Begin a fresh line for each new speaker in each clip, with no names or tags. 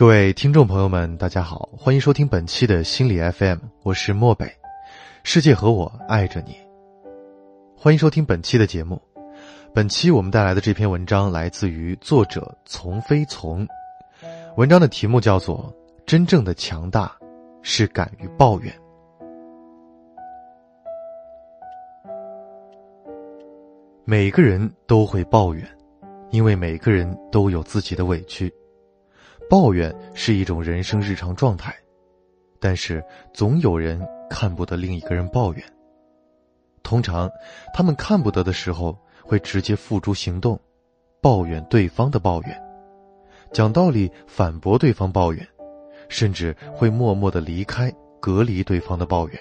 各位听众朋友们，大家好，欢迎收听本期的心理 FM，我是漠北，世界和我爱着你。欢迎收听本期的节目。本期我们带来的这篇文章来自于作者从非从，文章的题目叫做《真正的强大是敢于抱怨》。每个人都会抱怨，因为每个人都有自己的委屈。抱怨是一种人生日常状态，但是总有人看不得另一个人抱怨。通常，他们看不得的时候，会直接付诸行动，抱怨对方的抱怨，讲道理反驳对方抱怨，甚至会默默的离开，隔离对方的抱怨，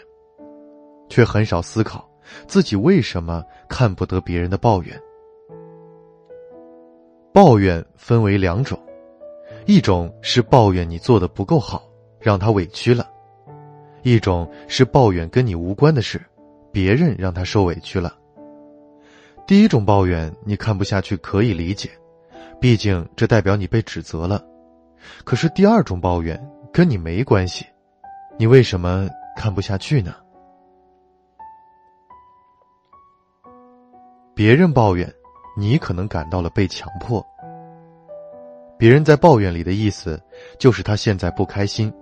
却很少思考自己为什么看不得别人的抱怨。抱怨分为两种。一种是抱怨你做的不够好，让他委屈了；一种是抱怨跟你无关的事，别人让他受委屈了。第一种抱怨你看不下去可以理解，毕竟这代表你被指责了。可是第二种抱怨跟你没关系，你为什么看不下去呢？别人抱怨，你可能感到了被强迫。别人在抱怨里的意思，就是他现在不开心。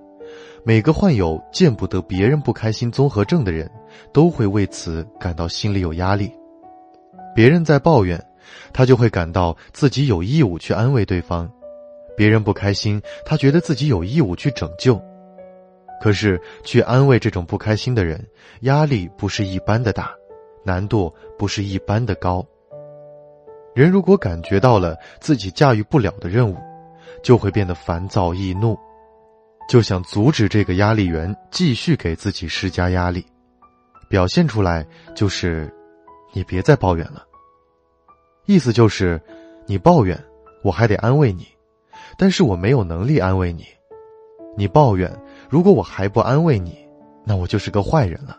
每个患有见不得别人不开心综合症的人，都会为此感到心里有压力。别人在抱怨，他就会感到自己有义务去安慰对方；别人不开心，他觉得自己有义务去拯救。可是去安慰这种不开心的人，压力不是一般的大，难度不是一般的高。人如果感觉到了自己驾驭不了的任务，就会变得烦躁易怒，就想阻止这个压力源继续给自己施加压力，表现出来就是：你别再抱怨了。意思就是，你抱怨，我还得安慰你，但是我没有能力安慰你。你抱怨，如果我还不安慰你，那我就是个坏人了。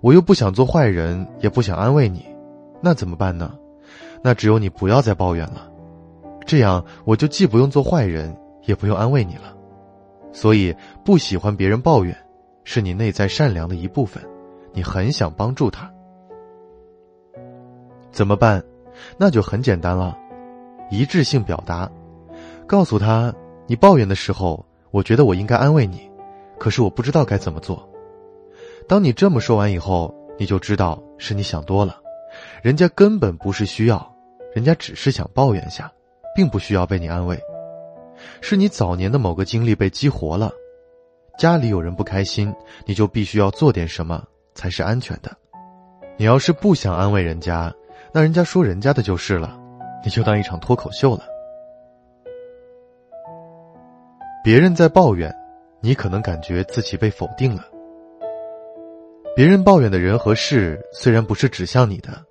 我又不想做坏人，也不想安慰你，那怎么办呢？那只有你不要再抱怨了，这样我就既不用做坏人，也不用安慰你了。所以不喜欢别人抱怨，是你内在善良的一部分，你很想帮助他。怎么办？那就很简单了，一致性表达，告诉他你抱怨的时候，我觉得我应该安慰你，可是我不知道该怎么做。当你这么说完以后，你就知道是你想多了。人家根本不是需要，人家只是想抱怨下，并不需要被你安慰。是你早年的某个经历被激活了，家里有人不开心，你就必须要做点什么才是安全的。你要是不想安慰人家，那人家说人家的就是了，你就当一场脱口秀了。别人在抱怨，你可能感觉自己被否定了。别人抱怨的人和事虽然不是指向你的，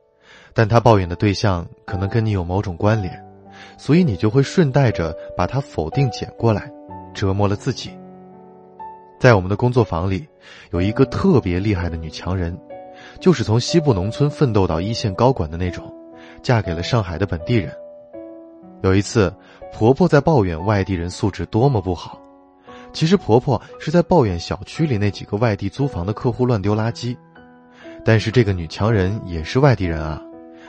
但他抱怨的对象可能跟你有某种关联，所以你就会顺带着把他否定捡过来，折磨了自己。在我们的工作坊里，有一个特别厉害的女强人，就是从西部农村奋斗到一线高管的那种，嫁给了上海的本地人。有一次，婆婆在抱怨外地人素质多么不好。其实婆婆是在抱怨小区里那几个外地租房的客户乱丢垃圾，但是这个女强人也是外地人啊，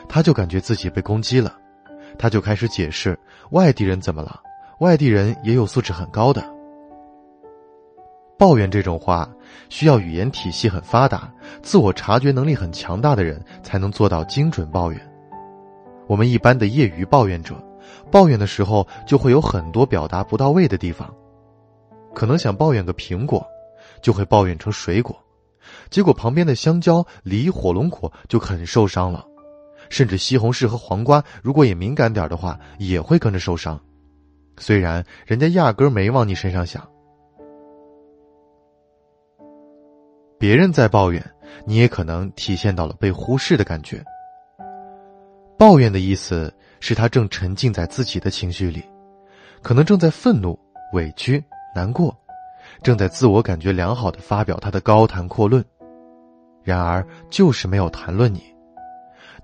她就感觉自己被攻击了，她就开始解释外地人怎么了，外地人也有素质很高的。抱怨这种话需要语言体系很发达、自我察觉能力很强大的人才能做到精准抱怨。我们一般的业余抱怨者，抱怨的时候就会有很多表达不到位的地方。可能想抱怨个苹果，就会抱怨成水果，结果旁边的香蕉、梨、火龙果就很受伤了，甚至西红柿和黄瓜，如果也敏感点的话，也会跟着受伤。虽然人家压根没往你身上想。别人在抱怨，你也可能体现到了被忽视的感觉。抱怨的意思是他正沉浸在自己的情绪里，可能正在愤怒、委屈。难过，正在自我感觉良好的发表他的高谈阔论，然而就是没有谈论你，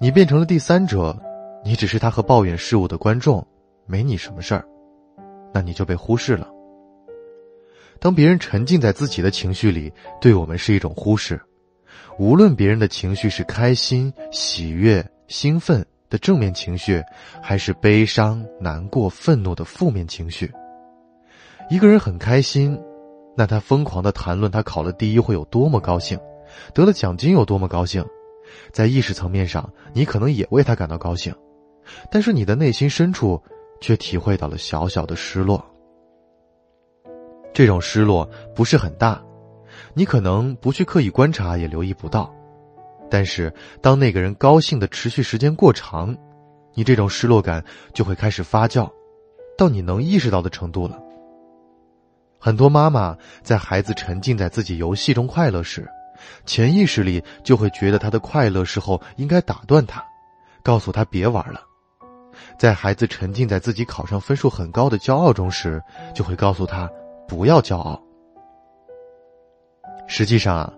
你变成了第三者，你只是他和抱怨事物的观众，没你什么事儿，那你就被忽视了。当别人沉浸在自己的情绪里，对我们是一种忽视。无论别人的情绪是开心、喜悦、兴奋的正面情绪，还是悲伤、难过、愤怒的负面情绪，一个人很开心，那他疯狂的谈论他考了第一会有多么高兴，得了奖金有多么高兴，在意识层面上，你可能也为他感到高兴，但是你的内心深处却体会到了小小的失落。这种失落不是很大。你可能不去刻意观察，也留意不到，但是当那个人高兴的持续时间过长，你这种失落感就会开始发酵，到你能意识到的程度了。很多妈妈在孩子沉浸在自己游戏中快乐时，潜意识里就会觉得他的快乐时候应该打断他，告诉他别玩了；在孩子沉浸在自己考上分数很高的骄傲中时，就会告诉他不要骄傲。实际上啊，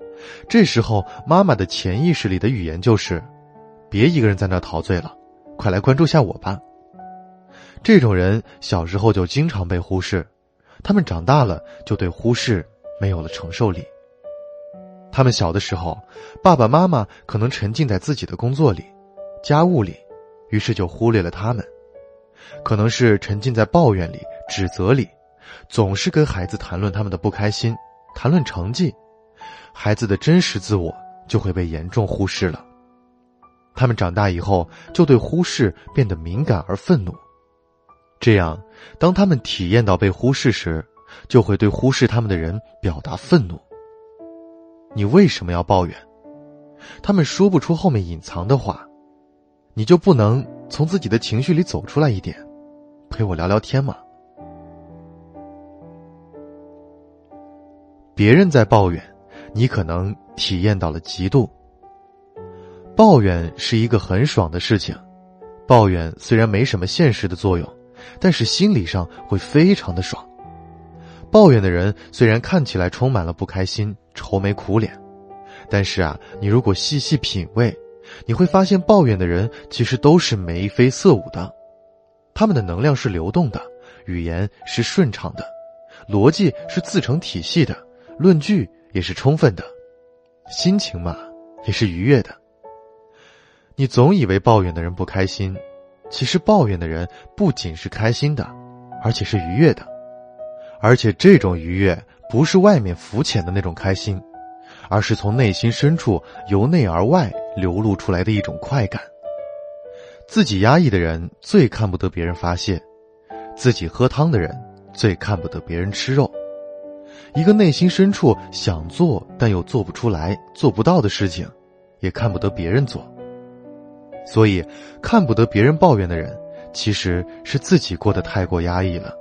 这时候妈妈的潜意识里的语言就是：“别一个人在那陶醉了，快来关注下我吧。”这种人小时候就经常被忽视，他们长大了就对忽视没有了承受力。他们小的时候，爸爸妈妈可能沉浸在自己的工作里、家务里，于是就忽略了他们；可能是沉浸在抱怨里、指责里，总是跟孩子谈论他们的不开心，谈论成绩。孩子的真实自我就会被严重忽视了，他们长大以后就对忽视变得敏感而愤怒，这样，当他们体验到被忽视时，就会对忽视他们的人表达愤怒。你为什么要抱怨？他们说不出后面隐藏的话，你就不能从自己的情绪里走出来一点，陪我聊聊天吗？别人在抱怨。你可能体验到了嫉妒。抱怨是一个很爽的事情，抱怨虽然没什么现实的作用，但是心理上会非常的爽。抱怨的人虽然看起来充满了不开心、愁眉苦脸，但是啊，你如果细细品味，你会发现抱怨的人其实都是眉飞色舞的，他们的能量是流动的，语言是顺畅的，逻辑是自成体系的，论据。也是充分的，心情嘛，也是愉悦的。你总以为抱怨的人不开心，其实抱怨的人不仅是开心的，而且是愉悦的，而且这种愉悦不是外面浮浅的那种开心，而是从内心深处由内而外流露出来的一种快感。自己压抑的人最看不得别人发泄，自己喝汤的人最看不得别人吃肉。一个内心深处想做但又做不出来、做不到的事情，也看不得别人做。所以，看不得别人抱怨的人，其实是自己过得太过压抑了。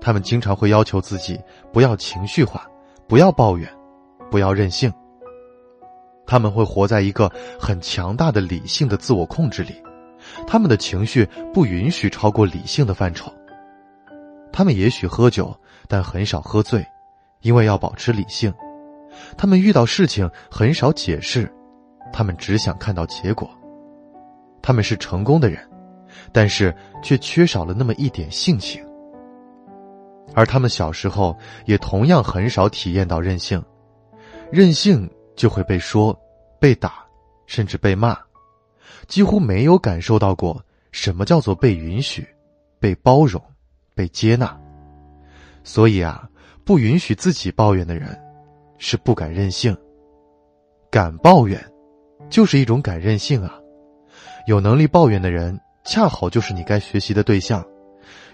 他们经常会要求自己不要情绪化，不要抱怨，不要任性。他们会活在一个很强大的理性的自我控制里，他们的情绪不允许超过理性的范畴。他们也许喝酒，但很少喝醉。因为要保持理性，他们遇到事情很少解释，他们只想看到结果。他们是成功的人，但是却缺少了那么一点性情。而他们小时候也同样很少体验到任性，任性就会被说、被打，甚至被骂，几乎没有感受到过什么叫做被允许、被包容、被接纳。所以啊。不允许自己抱怨的人，是不敢任性。敢抱怨，就是一种敢任性啊！有能力抱怨的人，恰好就是你该学习的对象。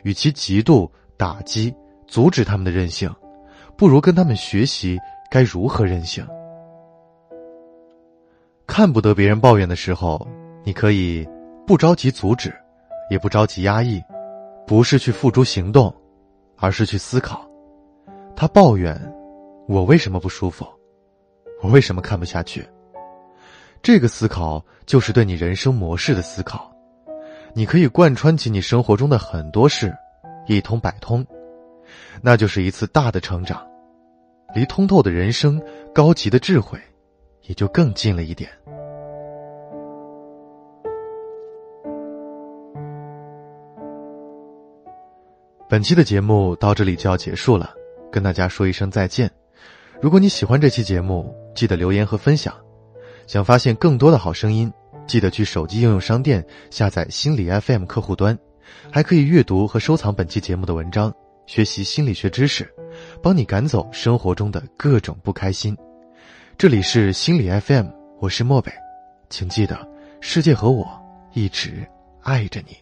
与其嫉妒、打击、阻止他们的任性，不如跟他们学习该如何任性。看不得别人抱怨的时候，你可以不着急阻止，也不着急压抑，不是去付诸行动，而是去思考。他抱怨：“我为什么不舒服？我为什么看不下去？”这个思考就是对你人生模式的思考，你可以贯穿起你生活中的很多事，一通百通，那就是一次大的成长，离通透的人生、高级的智慧，也就更近了一点。本期的节目到这里就要结束了。跟大家说一声再见。如果你喜欢这期节目，记得留言和分享。想发现更多的好声音，记得去手机应用商店下载心理 FM 客户端，还可以阅读和收藏本期节目的文章，学习心理学知识，帮你赶走生活中的各种不开心。这里是心理 FM，我是漠北，请记得，世界和我一直爱着你。